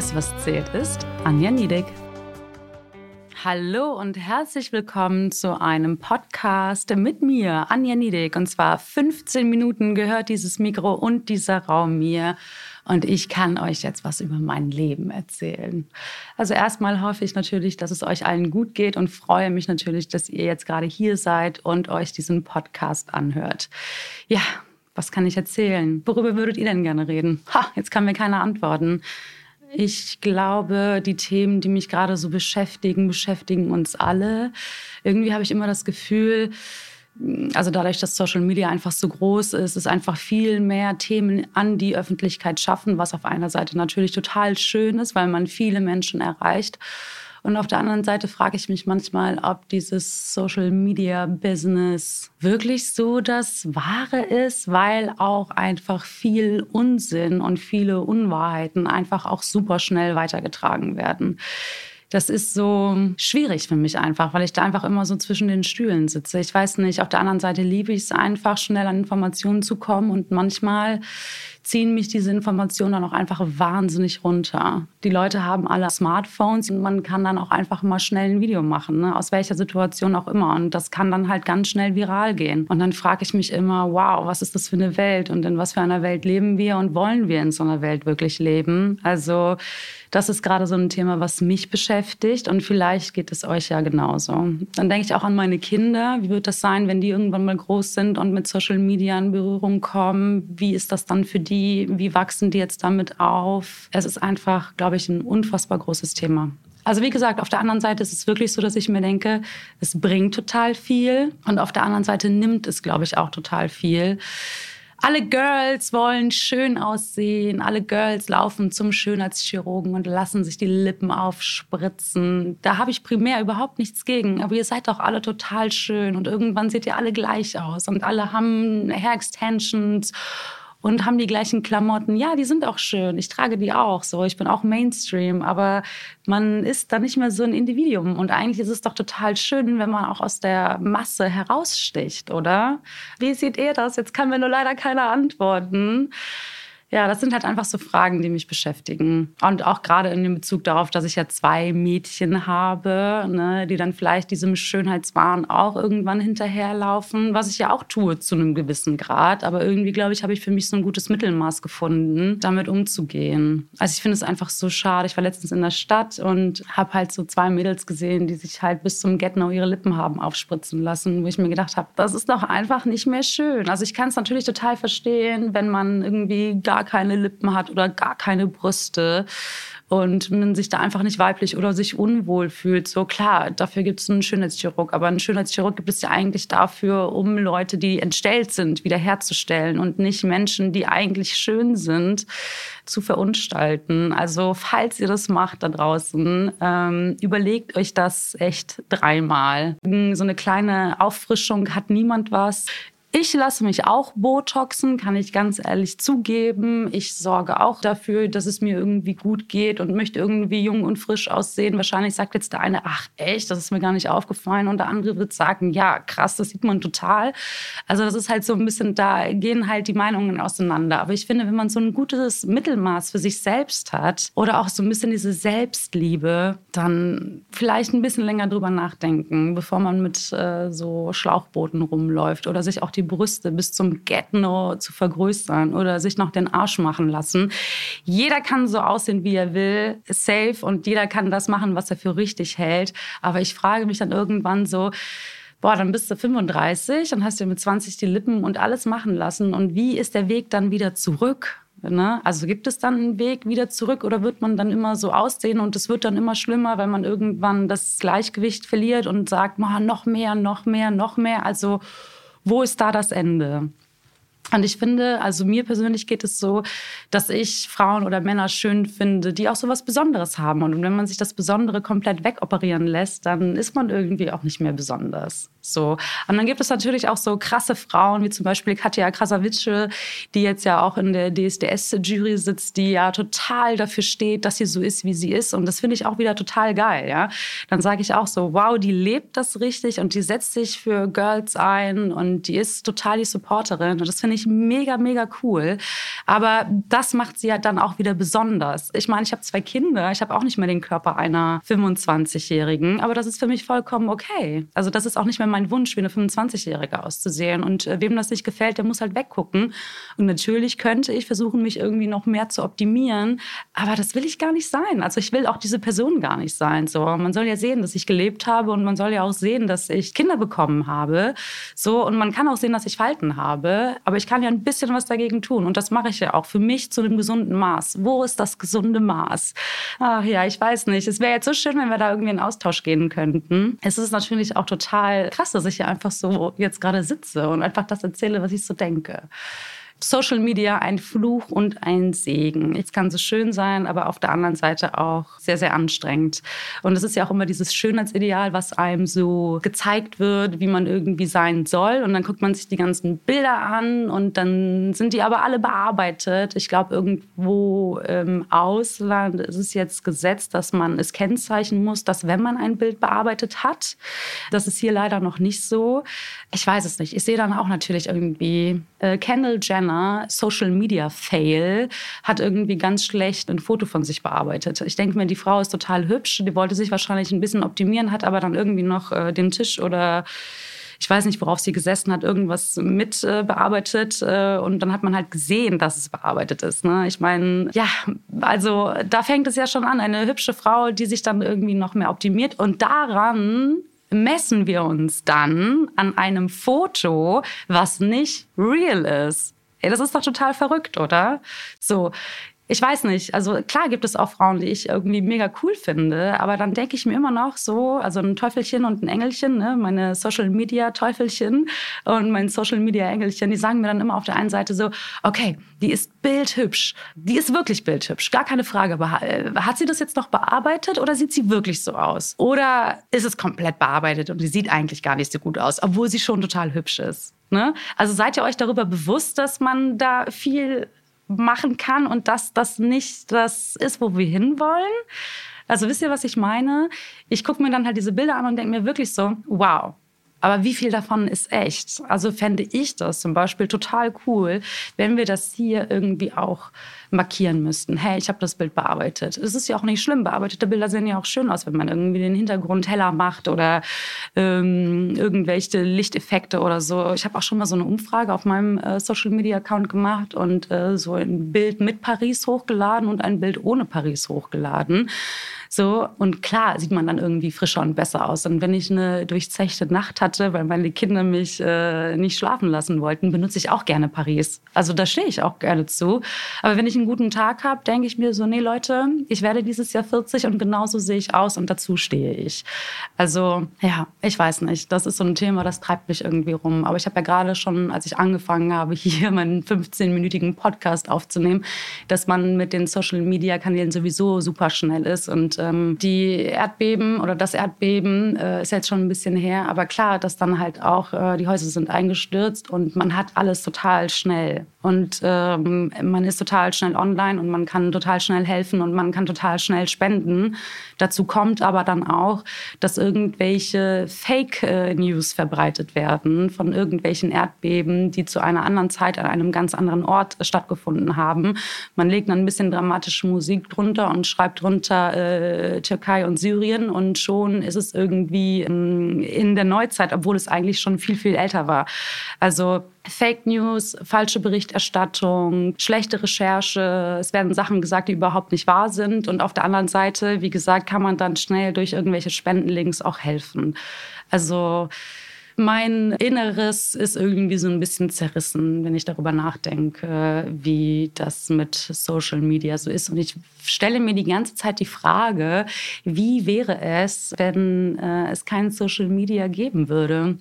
Alles, was zählt, ist Anja Niedek. Hallo und herzlich willkommen zu einem Podcast mit mir, Anja Niedek. Und zwar 15 Minuten gehört dieses Mikro und dieser Raum mir. Und ich kann euch jetzt was über mein Leben erzählen. Also erstmal hoffe ich natürlich, dass es euch allen gut geht und freue mich natürlich, dass ihr jetzt gerade hier seid und euch diesen Podcast anhört. Ja, was kann ich erzählen? Worüber würdet ihr denn gerne reden? Ha, jetzt kann mir keiner antworten. Ich glaube, die Themen, die mich gerade so beschäftigen, beschäftigen uns alle. Irgendwie habe ich immer das Gefühl, also dadurch, dass Social Media einfach so groß ist, ist einfach viel mehr Themen an die Öffentlichkeit schaffen, was auf einer Seite natürlich total schön ist, weil man viele Menschen erreicht. Und auf der anderen Seite frage ich mich manchmal, ob dieses Social Media Business wirklich so das Wahre ist, weil auch einfach viel Unsinn und viele Unwahrheiten einfach auch super schnell weitergetragen werden das ist so schwierig für mich einfach, weil ich da einfach immer so zwischen den Stühlen sitze. Ich weiß nicht, auf der anderen Seite liebe ich es einfach, schnell an Informationen zu kommen und manchmal ziehen mich diese Informationen dann auch einfach wahnsinnig runter. Die Leute haben alle Smartphones und man kann dann auch einfach mal schnell ein Video machen, ne? aus welcher Situation auch immer. Und das kann dann halt ganz schnell viral gehen. Und dann frage ich mich immer, wow, was ist das für eine Welt und in was für einer Welt leben wir und wollen wir in so einer Welt wirklich leben? Also das ist gerade so ein Thema, was mich beschäftigt und vielleicht geht es euch ja genauso. Dann denke ich auch an meine Kinder. Wie wird das sein, wenn die irgendwann mal groß sind und mit Social Media in Berührung kommen? Wie ist das dann für die? Wie wachsen die jetzt damit auf? Es ist einfach, glaube ich, ein unfassbar großes Thema. Also wie gesagt, auf der anderen Seite ist es wirklich so, dass ich mir denke, es bringt total viel und auf der anderen Seite nimmt es, glaube ich, auch total viel alle Girls wollen schön aussehen, alle Girls laufen zum Schönheitschirurgen und lassen sich die Lippen aufspritzen. Da habe ich primär überhaupt nichts gegen, aber ihr seid doch alle total schön und irgendwann seht ihr alle gleich aus und alle haben Hair Extensions und haben die gleichen Klamotten. Ja, die sind auch schön. Ich trage die auch so. Ich bin auch Mainstream, aber man ist da nicht mehr so ein Individuum. Und eigentlich ist es doch total schön, wenn man auch aus der Masse heraussticht, oder? Wie seht ihr das? Jetzt kann mir nur leider keiner antworten. Ja, das sind halt einfach so Fragen, die mich beschäftigen. Und auch gerade in dem Bezug darauf, dass ich ja zwei Mädchen habe, ne, die dann vielleicht diesem Schönheitswahn auch irgendwann hinterherlaufen, was ich ja auch tue zu einem gewissen Grad. Aber irgendwie, glaube ich, habe ich für mich so ein gutes Mittelmaß gefunden, damit umzugehen. Also ich finde es einfach so schade. Ich war letztens in der Stadt und habe halt so zwei Mädels gesehen, die sich halt bis zum Get-No ihre Lippen haben aufspritzen lassen, wo ich mir gedacht habe, das ist doch einfach nicht mehr schön. Also ich kann es natürlich total verstehen, wenn man irgendwie gar gar keine Lippen hat oder gar keine Brüste und man sich da einfach nicht weiblich oder sich unwohl fühlt. So klar, dafür gibt es einen Schönheitschirurg, aber einen Schönheitschirurg gibt es ja eigentlich dafür, um Leute, die entstellt sind, wiederherzustellen und nicht Menschen, die eigentlich schön sind, zu verunstalten. Also falls ihr das macht da draußen, ähm, überlegt euch das echt dreimal. So eine kleine Auffrischung hat niemand was. Ich lasse mich auch Botoxen, kann ich ganz ehrlich zugeben. Ich sorge auch dafür, dass es mir irgendwie gut geht und möchte irgendwie jung und frisch aussehen. Wahrscheinlich sagt jetzt der eine, ach echt, das ist mir gar nicht aufgefallen. Und der andere wird sagen, ja, krass, das sieht man total. Also das ist halt so ein bisschen, da gehen halt die Meinungen auseinander. Aber ich finde, wenn man so ein gutes Mittelmaß für sich selbst hat oder auch so ein bisschen diese Selbstliebe, dann vielleicht ein bisschen länger drüber nachdenken, bevor man mit äh, so Schlauchbooten rumläuft oder sich auch die die Brüste bis zum Get-No zu vergrößern oder sich noch den Arsch machen lassen. Jeder kann so aussehen, wie er will, safe und jeder kann das machen, was er für richtig hält. Aber ich frage mich dann irgendwann so, boah, dann bist du 35 und hast dir mit 20 die Lippen und alles machen lassen. Und wie ist der Weg dann wieder zurück? Ne? Also gibt es dann einen Weg wieder zurück oder wird man dann immer so aussehen und es wird dann immer schlimmer, weil man irgendwann das Gleichgewicht verliert und sagt, noch mehr, noch mehr, noch mehr. Also wo ist da das Ende? Und ich finde, also mir persönlich geht es so, dass ich Frauen oder Männer schön finde, die auch so was Besonderes haben. Und wenn man sich das Besondere komplett wegoperieren lässt, dann ist man irgendwie auch nicht mehr besonders. So. Und dann gibt es natürlich auch so krasse Frauen, wie zum Beispiel Katja Krasavice, die jetzt ja auch in der DSDS-Jury sitzt, die ja total dafür steht, dass sie so ist, wie sie ist. Und das finde ich auch wieder total geil, ja. Dann sage ich auch so, wow, die lebt das richtig und die setzt sich für Girls ein und die ist total die Supporterin. Und das finde ich ich mega, mega cool. Aber das macht sie halt dann auch wieder besonders. Ich meine, ich habe zwei Kinder, ich habe auch nicht mehr den Körper einer 25-Jährigen, aber das ist für mich vollkommen okay. Also das ist auch nicht mehr mein Wunsch, wie eine 25-Jährige auszusehen. Und äh, wem das nicht gefällt, der muss halt weggucken. Und natürlich könnte ich versuchen, mich irgendwie noch mehr zu optimieren, aber das will ich gar nicht sein. Also ich will auch diese Person gar nicht sein. So, man soll ja sehen, dass ich gelebt habe und man soll ja auch sehen, dass ich Kinder bekommen habe. So und man kann auch sehen, dass ich Falten habe, aber ich kann ja ein bisschen was dagegen tun und das mache ich ja auch für mich zu einem gesunden Maß. Wo ist das gesunde Maß? Ach ja, ich weiß nicht. Es wäre jetzt so schön, wenn wir da irgendwie in Austausch gehen könnten. Es ist natürlich auch total krass, dass ich hier einfach so jetzt gerade sitze und einfach das erzähle, was ich so denke. Social Media ein Fluch und ein Segen. Es kann so schön sein, aber auf der anderen Seite auch sehr, sehr anstrengend. Und es ist ja auch immer dieses Schönheitsideal, was einem so gezeigt wird, wie man irgendwie sein soll. Und dann guckt man sich die ganzen Bilder an und dann sind die aber alle bearbeitet. Ich glaube, irgendwo im Ausland ist es jetzt gesetzt, dass man es kennzeichnen muss, dass wenn man ein Bild bearbeitet hat, das ist hier leider noch nicht so. Ich weiß es nicht. Ich sehe dann auch natürlich irgendwie äh, Kendall Jenner Jenner, Social Media Fail, hat irgendwie ganz schlecht ein Foto von sich bearbeitet. Ich denke mir, die Frau ist total hübsch, die wollte sich wahrscheinlich ein bisschen optimieren, hat aber dann irgendwie noch äh, den Tisch oder ich weiß nicht, worauf sie gesessen hat, irgendwas mit äh, bearbeitet. Äh, und dann hat man halt gesehen, dass es bearbeitet ist. Ne? Ich meine, ja, also da fängt es ja schon an. Eine hübsche Frau, die sich dann irgendwie noch mehr optimiert. Und daran messen wir uns dann an einem Foto, was nicht real ist. Ey, das ist doch total verrückt, oder? So, ich weiß nicht, also klar gibt es auch Frauen, die ich irgendwie mega cool finde, aber dann denke ich mir immer noch so, also ein Teufelchen und ein Engelchen, ne? meine Social Media Teufelchen und mein Social Media Engelchen, die sagen mir dann immer auf der einen Seite so, okay, die ist bildhübsch, die ist wirklich bildhübsch, gar keine Frage, äh, hat sie das jetzt noch bearbeitet oder sieht sie wirklich so aus? Oder ist es komplett bearbeitet und sie sieht eigentlich gar nicht so gut aus, obwohl sie schon total hübsch ist? Ne? Also seid ihr euch darüber bewusst, dass man da viel machen kann und dass das nicht das ist, wo wir hinwollen? Also wisst ihr, was ich meine? Ich gucke mir dann halt diese Bilder an und denke mir wirklich so, wow, aber wie viel davon ist echt? Also fände ich das zum Beispiel total cool, wenn wir das hier irgendwie auch markieren müssten. Hey, ich habe das Bild bearbeitet. Es ist ja auch nicht schlimm. Bearbeitete Bilder sehen ja auch schön aus, wenn man irgendwie den Hintergrund heller macht oder ähm, irgendwelche Lichteffekte oder so. Ich habe auch schon mal so eine Umfrage auf meinem äh, Social Media Account gemacht und äh, so ein Bild mit Paris hochgeladen und ein Bild ohne Paris hochgeladen. So, und klar sieht man dann irgendwie frischer und besser aus. Und wenn ich eine durchzechte Nacht hatte, weil meine Kinder mich äh, nicht schlafen lassen wollten, benutze ich auch gerne Paris. Also da stehe ich auch gerne zu. Aber wenn ich einen guten Tag habe, denke ich mir so, nee Leute, ich werde dieses Jahr 40 und genauso sehe ich aus und dazu stehe ich. Also ja, ich weiß nicht. Das ist so ein Thema, das treibt mich irgendwie rum. Aber ich habe ja gerade schon, als ich angefangen habe, hier meinen 15-minütigen Podcast aufzunehmen, dass man mit den Social-Media-Kanälen sowieso super schnell ist und ähm, die Erdbeben oder das Erdbeben äh, ist jetzt schon ein bisschen her, aber klar, dass dann halt auch äh, die Häuser sind eingestürzt und man hat alles total schnell. Und ähm, man ist total schnell online und man kann total schnell helfen und man kann total schnell spenden. Dazu kommt aber dann auch, dass irgendwelche Fake-News verbreitet werden von irgendwelchen Erdbeben, die zu einer anderen Zeit an einem ganz anderen Ort stattgefunden haben. Man legt dann ein bisschen dramatische Musik drunter und schreibt drunter äh, Türkei und Syrien und schon ist es irgendwie in, in der Neuzeit, obwohl es eigentlich schon viel, viel älter war. Also Fake News, falsche Berichterstattung, schlechte Recherche. Es werden Sachen gesagt, die überhaupt nicht wahr sind. Und auf der anderen Seite, wie gesagt, kann man dann schnell durch irgendwelche Spendenlinks auch helfen. Also mein Inneres ist irgendwie so ein bisschen zerrissen, wenn ich darüber nachdenke, wie das mit Social Media so ist. Und ich stelle mir die ganze Zeit die Frage, wie wäre es, wenn äh, es kein Social Media geben würde?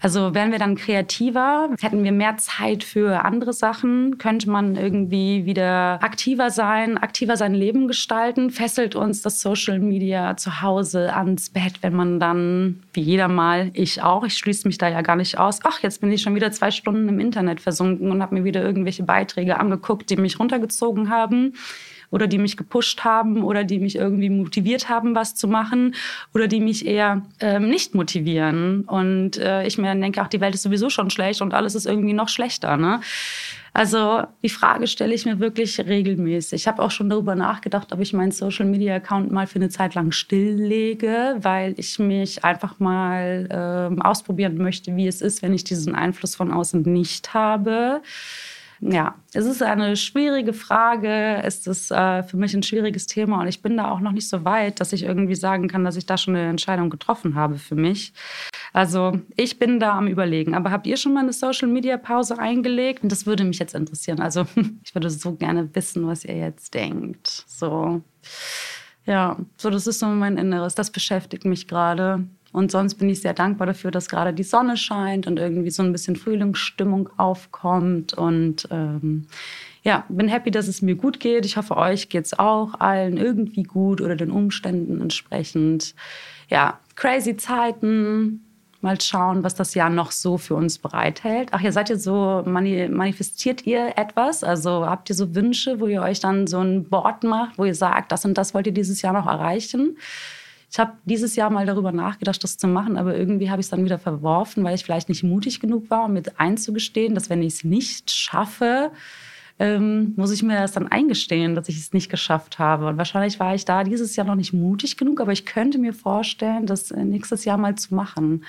Also wären wir dann kreativer? Hätten wir mehr Zeit für andere Sachen? Könnte man irgendwie wieder aktiver sein, aktiver sein Leben gestalten? Fesselt uns das Social Media zu Hause ans Bett, wenn man dann, wie jeder mal, ich auch, ich schließe mich da ja gar nicht aus, ach, jetzt bin ich schon wieder zwei Stunden im Internet versunken und habe mir wieder irgendwelche Beiträge angeguckt, die mich runtergezogen haben. oder die mich gepusht haben oder die mich irgendwie motiviert haben, was zu machen oder die mich eher ähm, nicht motivieren. Und äh, ich mir dann denke, ach, die Welt ist sowieso schon schlecht und alles ist irgendwie noch schlechter. Ne? Also die Frage stelle ich mir wirklich regelmäßig. Ich habe auch schon darüber nachgedacht, ob ich meinen Social-Media-Account mal für eine Zeit lang stilllege, weil ich mich einfach mal äh, ausprobieren möchte, wie es ist, wenn ich diesen Einfluss von außen nicht habe. Ja, es ist eine schwierige Frage. Es ist äh, für mich ein schwieriges Thema und ich bin da auch noch nicht so weit, dass ich irgendwie sagen kann, dass ich da schon eine Entscheidung getroffen habe für mich. Also ich bin da am Überlegen. Aber habt ihr schon mal eine Social-Media-Pause eingelegt? Das würde mich jetzt interessieren. Also ich würde so gerne wissen, was ihr jetzt denkt. So, ja, so das ist so mein Inneres. Das beschäftigt mich gerade. Und sonst bin ich sehr dankbar dafür, dass gerade die Sonne scheint und irgendwie so ein bisschen Frühlingsstimmung aufkommt. Und ähm, ja, bin happy, dass es mir gut geht. Ich hoffe, euch geht es auch allen irgendwie gut oder den Umständen entsprechend. Ja, crazy Zeiten. Mal schauen, was das Jahr noch so für uns bereithält. Ach ja, seid ihr so, manifestiert ihr etwas? Also habt ihr so Wünsche, wo ihr euch dann so ein Board macht, wo ihr sagt, das und das wollt ihr dieses Jahr noch erreichen? Ich habe dieses Jahr mal darüber nachgedacht, das zu machen, aber irgendwie habe ich es dann wieder verworfen, weil ich vielleicht nicht mutig genug war, um mit einzugestehen, dass wenn ich es nicht schaffe, ähm, muss ich mir das dann eingestehen, dass ich es nicht geschafft habe. Und wahrscheinlich war ich da dieses Jahr noch nicht mutig genug, aber ich könnte mir vorstellen, das äh, nächstes Jahr mal zu machen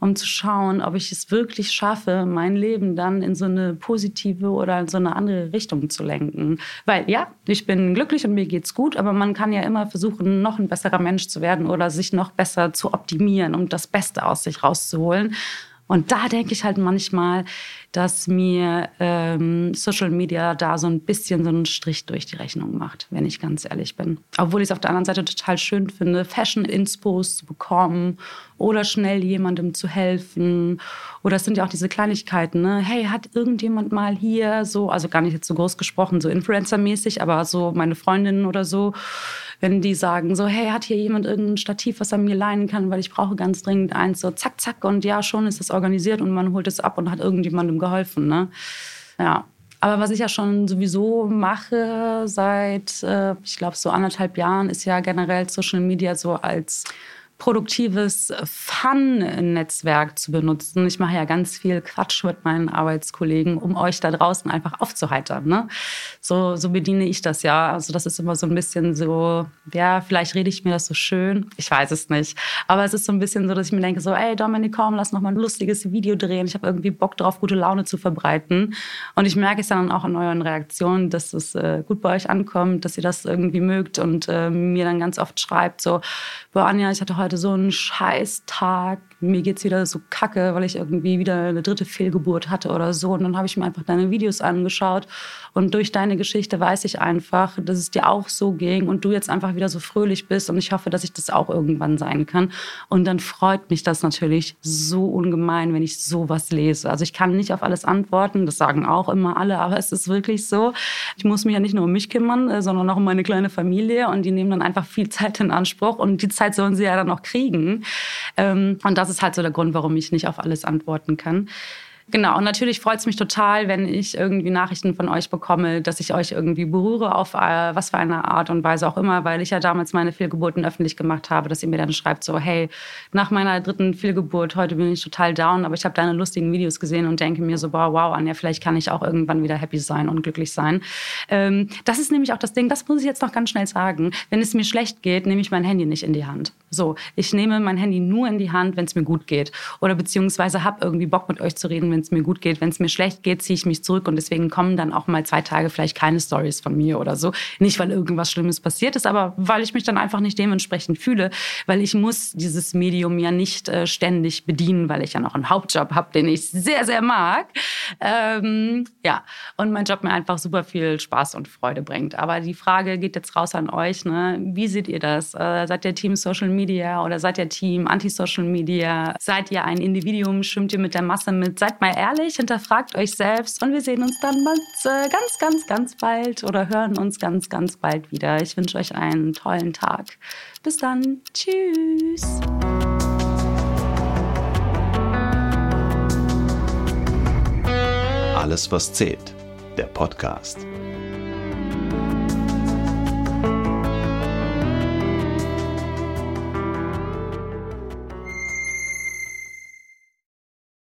um zu schauen, ob ich es wirklich schaffe, mein Leben dann in so eine positive oder in so eine andere Richtung zu lenken. Weil ja, ich bin glücklich und mir geht's gut, aber man kann ja immer versuchen, noch ein besserer Mensch zu werden oder sich noch besser zu optimieren, um das Beste aus sich rauszuholen. Und da denke ich halt manchmal, dass mir ähm, Social Media da so ein bisschen so einen Strich durch die Rechnung macht, wenn ich ganz ehrlich bin. Obwohl ich es auf der anderen Seite total schön finde, Fashion-Inspos zu bekommen oder schnell jemandem zu helfen. Oder es sind ja auch diese Kleinigkeiten, ne? Hey, hat irgendjemand mal hier so, also gar nicht jetzt so groß gesprochen, so Influencer-mäßig, aber so meine Freundinnen oder so, wenn die sagen so, hey, hat hier jemand irgendein Stativ, was er mir leihen kann, weil ich brauche ganz dringend eins, so zack, zack und ja, schon ist es organisiert und man holt es ab und hat irgendjemandem geholfen, ne? Ja. Aber was ich ja schon sowieso mache seit, äh, ich glaube, so anderthalb Jahren, ist ja generell Social Media so als produktives Fun-Netzwerk zu benutzen. Ich mache ja ganz viel Quatsch mit meinen Arbeitskollegen, um euch da draußen einfach aufzuheitern. Ne? So, so bediene ich das ja. Also das ist immer so ein bisschen so, ja, vielleicht rede ich mir das so schön. Ich weiß es nicht. Aber es ist so ein bisschen so, dass ich mir denke, so, ey Dominik, komm, lass noch mal ein lustiges Video drehen. Ich habe irgendwie Bock drauf, gute Laune zu verbreiten. Und ich merke es dann auch in euren Reaktionen, dass es äh, gut bei euch ankommt, dass ihr das irgendwie mögt und äh, mir dann ganz oft schreibt, so, boah, Anja, ich hatte heute so einen scheiß Tag mir geht's wieder so kacke, weil ich irgendwie wieder eine dritte Fehlgeburt hatte oder so. Und dann habe ich mir einfach deine Videos angeschaut. Und durch deine Geschichte weiß ich einfach, dass es dir auch so ging und du jetzt einfach wieder so fröhlich bist. Und ich hoffe, dass ich das auch irgendwann sein kann. Und dann freut mich das natürlich so ungemein, wenn ich sowas lese. Also ich kann nicht auf alles antworten, das sagen auch immer alle, aber es ist wirklich so. Ich muss mich ja nicht nur um mich kümmern, äh, sondern auch um meine kleine Familie. Und die nehmen dann einfach viel Zeit in Anspruch. Und die Zeit sollen sie ja dann auch kriegen. Ähm, und das ist halt so der Grund, warum ich nicht auf alles antworten kann. Genau, und natürlich freut es mich total, wenn ich irgendwie Nachrichten von euch bekomme, dass ich euch irgendwie berühre auf äh, was für eine Art und Weise auch immer, weil ich ja damals meine Fehlgeburten öffentlich gemacht habe, dass ihr mir dann schreibt so, hey, nach meiner dritten Fehlgeburt, heute bin ich total down, aber ich habe deine lustigen Videos gesehen und denke mir so, wow, wow, Anja, vielleicht kann ich auch irgendwann wieder happy sein und glücklich sein. Ähm, das ist nämlich auch das Ding, das muss ich jetzt noch ganz schnell sagen. Wenn es mir schlecht geht, nehme ich mein Handy nicht in die Hand. So, ich nehme mein Handy nur in die Hand, wenn es mir gut geht. Oder beziehungsweise habe irgendwie Bock mit euch zu reden, wenn es mir gut geht. Wenn es mir schlecht geht, ziehe ich mich zurück und deswegen kommen dann auch mal zwei Tage vielleicht keine Stories von mir oder so. Nicht, weil irgendwas Schlimmes passiert ist, aber weil ich mich dann einfach nicht dementsprechend fühle, weil ich muss dieses Medium ja nicht äh, ständig bedienen, weil ich ja noch einen Hauptjob habe, den ich sehr, sehr mag. Ähm, ja, und mein Job mir einfach super viel Spaß und Freude bringt. Aber die Frage geht jetzt raus an euch. Ne? Wie seht ihr das? Äh, seid ihr Team Social Media oder seid ihr Team Anti-Social Media? Seid ihr ein Individuum? Schwimmt ihr mit der Masse mit? Seid mal ehrlich hinterfragt euch selbst und wir sehen uns dann äh, ganz, ganz, ganz bald oder hören uns ganz, ganz bald wieder. Ich wünsche euch einen tollen Tag. Bis dann. Tschüss. Alles, was zählt. Der Podcast.